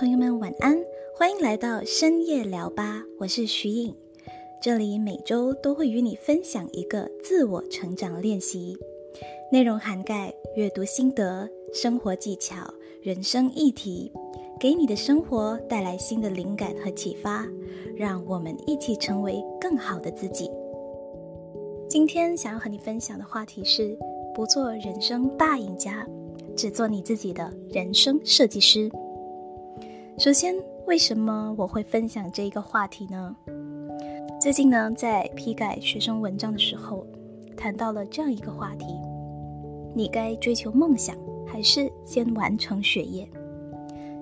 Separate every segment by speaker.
Speaker 1: 朋友们晚安，欢迎来到深夜聊吧，我是徐颖，这里每周都会与你分享一个自我成长练习，内容涵盖阅读心得、生活技巧、人生议题，给你的生活带来新的灵感和启发，让我们一起成为更好的自己。今天想要和你分享的话题是：不做人生大赢家，只做你自己的人生设计师。首先，为什么我会分享这一个话题呢？最近呢，在批改学生文章的时候，谈到了这样一个话题：你该追求梦想，还是先完成学业？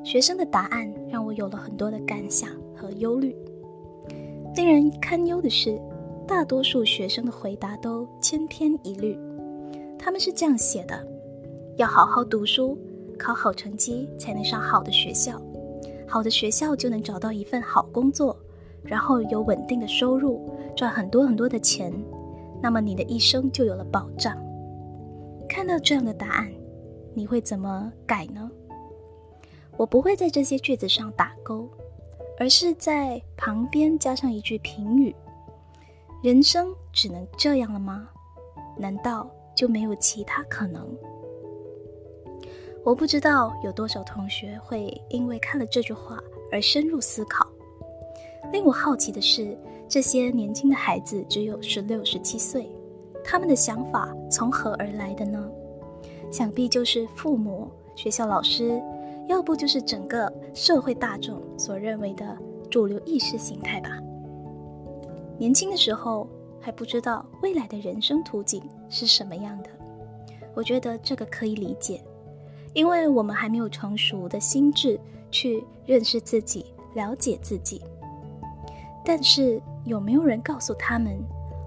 Speaker 1: 学生的答案让我有了很多的感想和忧虑。令人堪忧的是，大多数学生的回答都千篇一律。他们是这样写的：要好好读书，考好成绩，才能上好的学校。好的学校就能找到一份好工作，然后有稳定的收入，赚很多很多的钱，那么你的一生就有了保障。看到这样的答案，你会怎么改呢？我不会在这些句子上打勾，而是在旁边加上一句评语：人生只能这样了吗？难道就没有其他可能？我不知道有多少同学会因为看了这句话而深入思考。令我好奇的是，这些年轻的孩子只有十六、十七岁，他们的想法从何而来的呢？想必就是父母、学校老师，要不就是整个社会大众所认为的主流意识形态吧。年轻的时候还不知道未来的人生图景是什么样的，我觉得这个可以理解。因为我们还没有成熟的心智去认识自己、了解自己，但是有没有人告诉他们，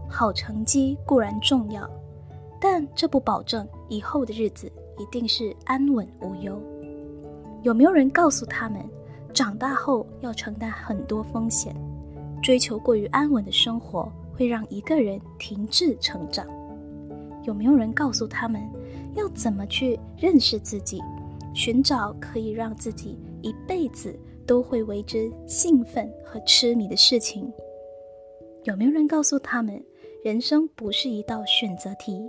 Speaker 1: 好成绩固然重要，但这不保证以后的日子一定是安稳无忧？有没有人告诉他们，长大后要承担很多风险，追求过于安稳的生活会让一个人停滞成长？有没有人告诉他们？要怎么去认识自己，寻找可以让自己一辈子都会为之兴奋和痴迷的事情？有没有人告诉他们，人生不是一道选择题，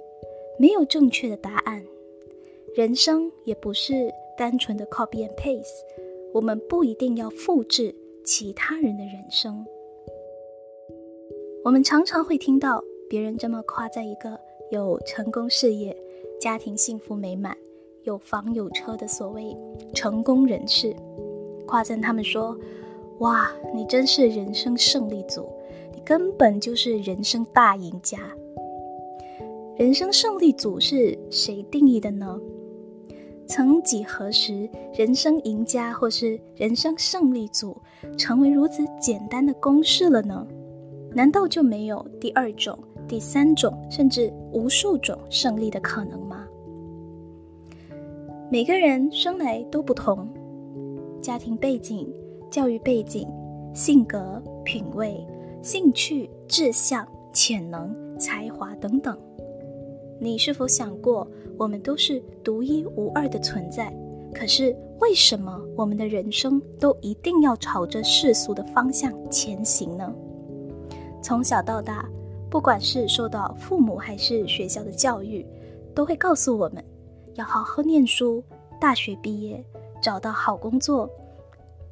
Speaker 1: 没有正确的答案？人生也不是单纯的 copy and paste，我们不一定要复制其他人的人生。我们常常会听到别人这么夸赞一个有成功事业。家庭幸福美满，有房有车的所谓成功人士，夸赞他们说：“哇，你真是人生胜利组，你根本就是人生大赢家。”人生胜利组是谁定义的呢？曾几何时，人生赢家或是人生胜利组成为如此简单的公式了呢？难道就没有第二种、第三种，甚至无数种胜利的可能吗？每个人生来都不同，家庭背景、教育背景、性格、品味、兴趣、志向、潜能、才华等等，你是否想过，我们都是独一无二的存在？可是为什么我们的人生都一定要朝着世俗的方向前行呢？从小到大，不管是受到父母还是学校的教育，都会告诉我们。要好好念书，大学毕业，找到好工作，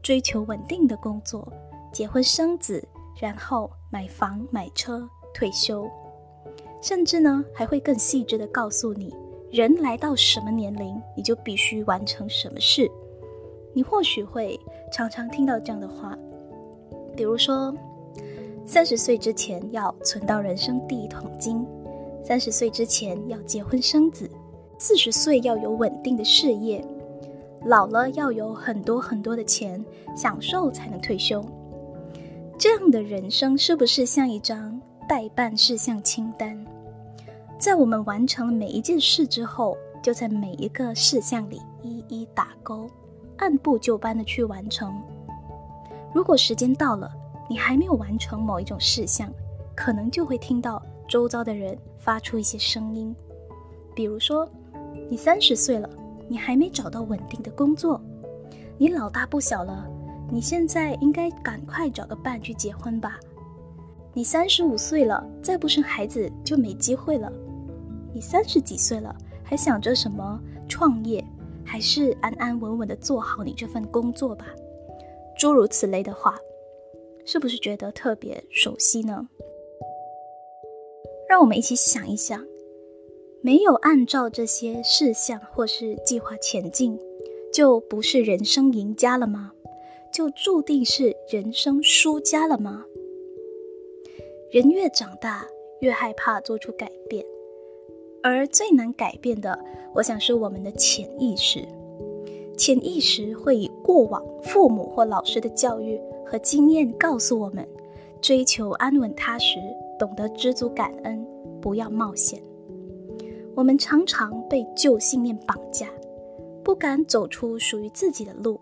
Speaker 1: 追求稳定的工作，结婚生子，然后买房买车，退休。甚至呢，还会更细致的告诉你，人来到什么年龄，你就必须完成什么事。你或许会常常听到这样的话，比如说，三十岁之前要存到人生第一桶金，三十岁之前要结婚生子。四十岁要有稳定的事业，老了要有很多很多的钱，享受才能退休。这样的人生是不是像一张待办事项清单？在我们完成了每一件事之后，就在每一个事项里一一打勾，按部就班的去完成。如果时间到了，你还没有完成某一种事项，可能就会听到周遭的人发出一些声音，比如说。你三十岁了，你还没找到稳定的工作，你老大不小了，你现在应该赶快找个伴去结婚吧。你三十五岁了，再不生孩子就没机会了。你三十几岁了，还想着什么创业？还是安安稳稳的做好你这份工作吧。诸如此类的话，是不是觉得特别熟悉呢？让我们一起想一想，没有按照这些事项或是计划前进，就不是人生赢家了吗？就注定是人生输家了吗？人越长大，越害怕做出改变，而最难改变的，我想是我们的潜意识。潜意识会以过往父母或老师的教育和经验告诉我们，追求安稳踏实，懂得知足感恩，不要冒险。我们常常被旧信念绑架，不敢走出属于自己的路，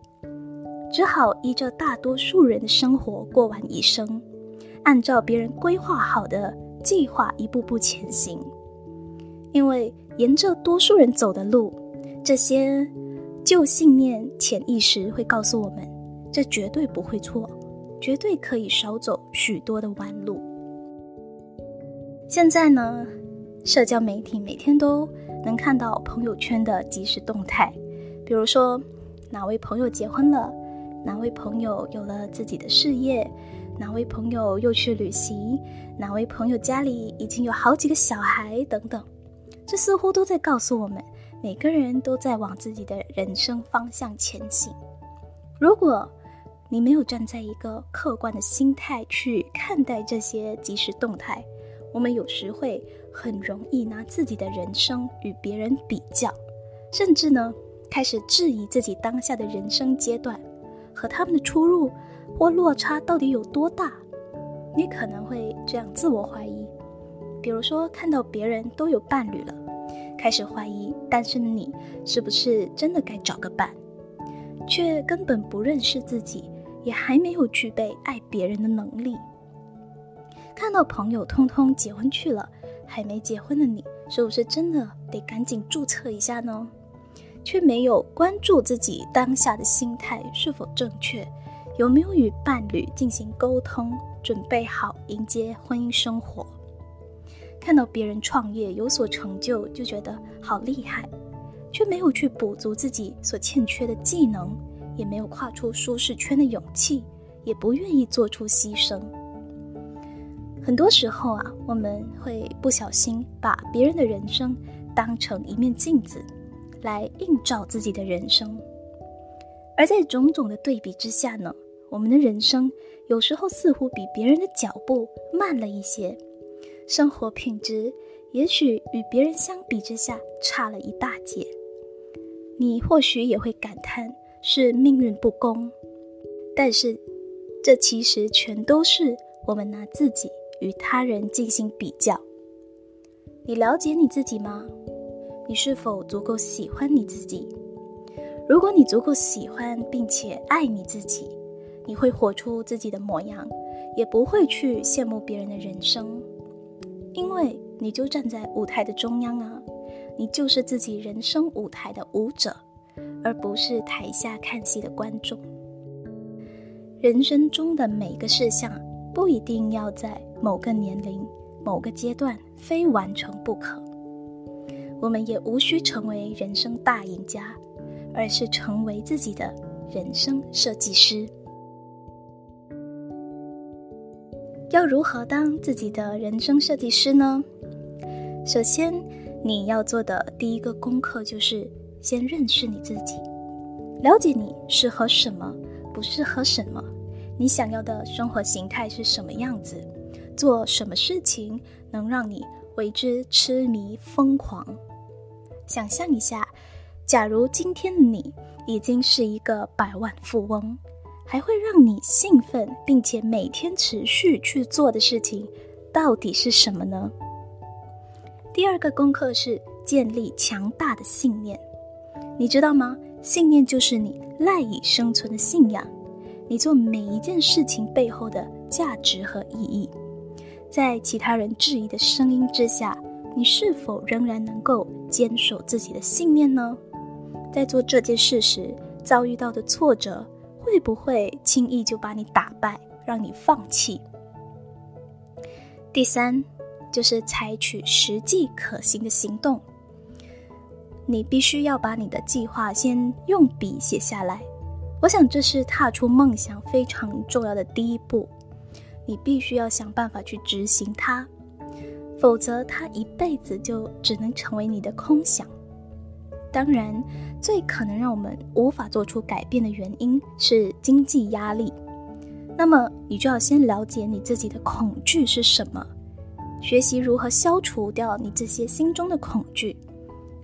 Speaker 1: 只好依着大多数人的生活过完一生。按照别人规划好的计划一步步前行，因为沿着多数人走的路，这些旧信念、潜意识会告诉我们，这绝对不会错，绝对可以少走许多的弯路。现在呢，社交媒体每天都能看到朋友圈的即时动态，比如说哪位朋友结婚了，哪位朋友有了自己的事业。哪位朋友又去旅行？哪位朋友家里已经有好几个小孩？等等，这似乎都在告诉我们，每个人都在往自己的人生方向前行。如果你没有站在一个客观的心态去看待这些即时动态，我们有时会很容易拿自己的人生与别人比较，甚至呢开始质疑自己当下的人生阶段和他们的出入。或落差到底有多大？你可能会这样自我怀疑，比如说看到别人都有伴侣了，开始怀疑单身的你是不是真的该找个伴，却根本不认识自己，也还没有具备爱别人的能力。看到朋友通通结婚去了，还没结婚的你，是不是真的得赶紧注册一下呢？却没有关注自己当下的心态是否正确。有没有与伴侣进行沟通，准备好迎接婚姻生活？看到别人创业有所成就，就觉得好厉害，却没有去补足自己所欠缺的技能，也没有跨出舒适圈的勇气，也不愿意做出牺牲。很多时候啊，我们会不小心把别人的人生当成一面镜子，来映照自己的人生，而在种种的对比之下呢？我们的人生有时候似乎比别人的脚步慢了一些，生活品质也许与别人相比之下差了一大截。你或许也会感叹是命运不公，但是这其实全都是我们拿自己与他人进行比较。你了解你自己吗？你是否足够喜欢你自己？如果你足够喜欢并且爱你自己。你会活出自己的模样，也不会去羡慕别人的人生，因为你就站在舞台的中央啊，你就是自己人生舞台的舞者，而不是台下看戏的观众。人生中的每个事项不一定要在某个年龄、某个阶段非完成不可，我们也无需成为人生大赢家，而是成为自己的人生设计师。要如何当自己的人生设计师呢？首先，你要做的第一个功课就是先认识你自己，了解你适合什么，不适合什么，你想要的生活形态是什么样子，做什么事情能让你为之痴迷疯狂。想象一下，假如今天的你已经是一个百万富翁。还会让你兴奋，并且每天持续去做的事情，到底是什么呢？第二个功课是建立强大的信念，你知道吗？信念就是你赖以生存的信仰，你做每一件事情背后的价值和意义。在其他人质疑的声音之下，你是否仍然能够坚守自己的信念呢？在做这件事时。遭遇到的挫折，会不会轻易就把你打败，让你放弃？第三，就是采取实际可行的行动。你必须要把你的计划先用笔写下来，我想这是踏出梦想非常重要的第一步。你必须要想办法去执行它，否则它一辈子就只能成为你的空想。当然，最可能让我们无法做出改变的原因是经济压力。那么，你就要先了解你自己的恐惧是什么，学习如何消除掉你这些心中的恐惧。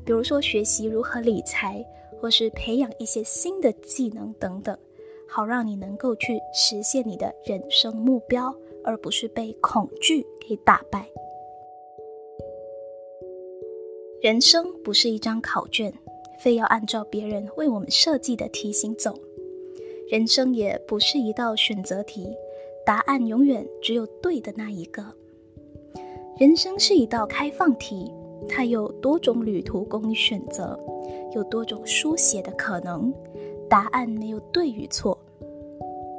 Speaker 1: 比如说，学习如何理财，或是培养一些新的技能等等，好让你能够去实现你的人生目标，而不是被恐惧给打败。人生不是一张考卷，非要按照别人为我们设计的题型走；人生也不是一道选择题，答案永远只有对的那一个。人生是一道开放题。它有多种旅途供你选择，有多种书写的可能，答案没有对与错。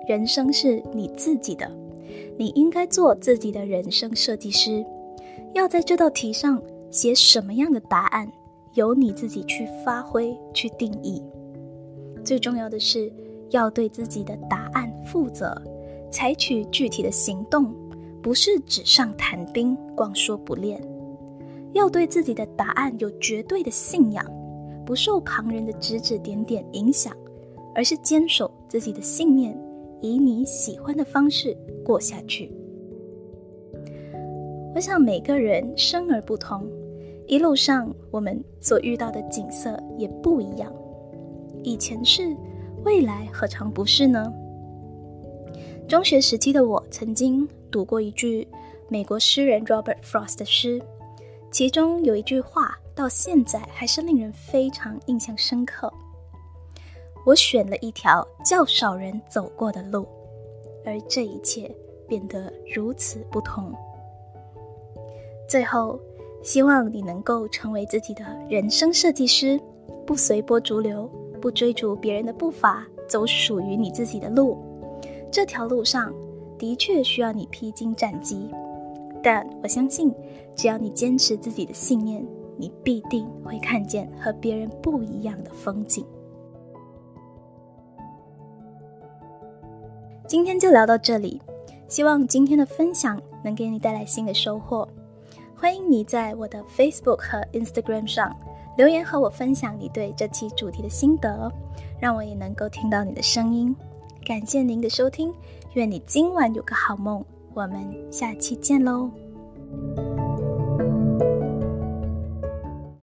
Speaker 1: 人生是你自己的，你应该做自己的人生设计师。要在这道题上写什么样的答案，由你自己去发挥去定义。最重要的是要对自己的答案负责，采取具体的行动，不是纸上谈兵，光说不练。要对自己的答案有绝对的信仰，不受旁人的指指点点影响，而是坚守自己的信念，以你喜欢的方式过下去。我想每个人生而不同，一路上我们所遇到的景色也不一样。以前是，未来何尝不是呢？中学时期的我曾经读过一句美国诗人 Robert Frost 的诗。其中有一句话，到现在还是令人非常印象深刻。我选了一条较少人走过的路，而这一切变得如此不同。最后，希望你能够成为自己的人生设计师，不随波逐流，不追逐别人的步伐，走属于你自己的路。这条路上的确需要你披荆斩棘。但我相信，只要你坚持自己的信念，你必定会看见和别人不一样的风景。今天就聊到这里，希望今天的分享能给你带来新的收获。欢迎你在我的 Facebook 和 Instagram 上留言和我分享你对这期主题的心得，让我也能够听到你的声音。感谢您的收听，愿你今晚有个好梦。我们下期见喽。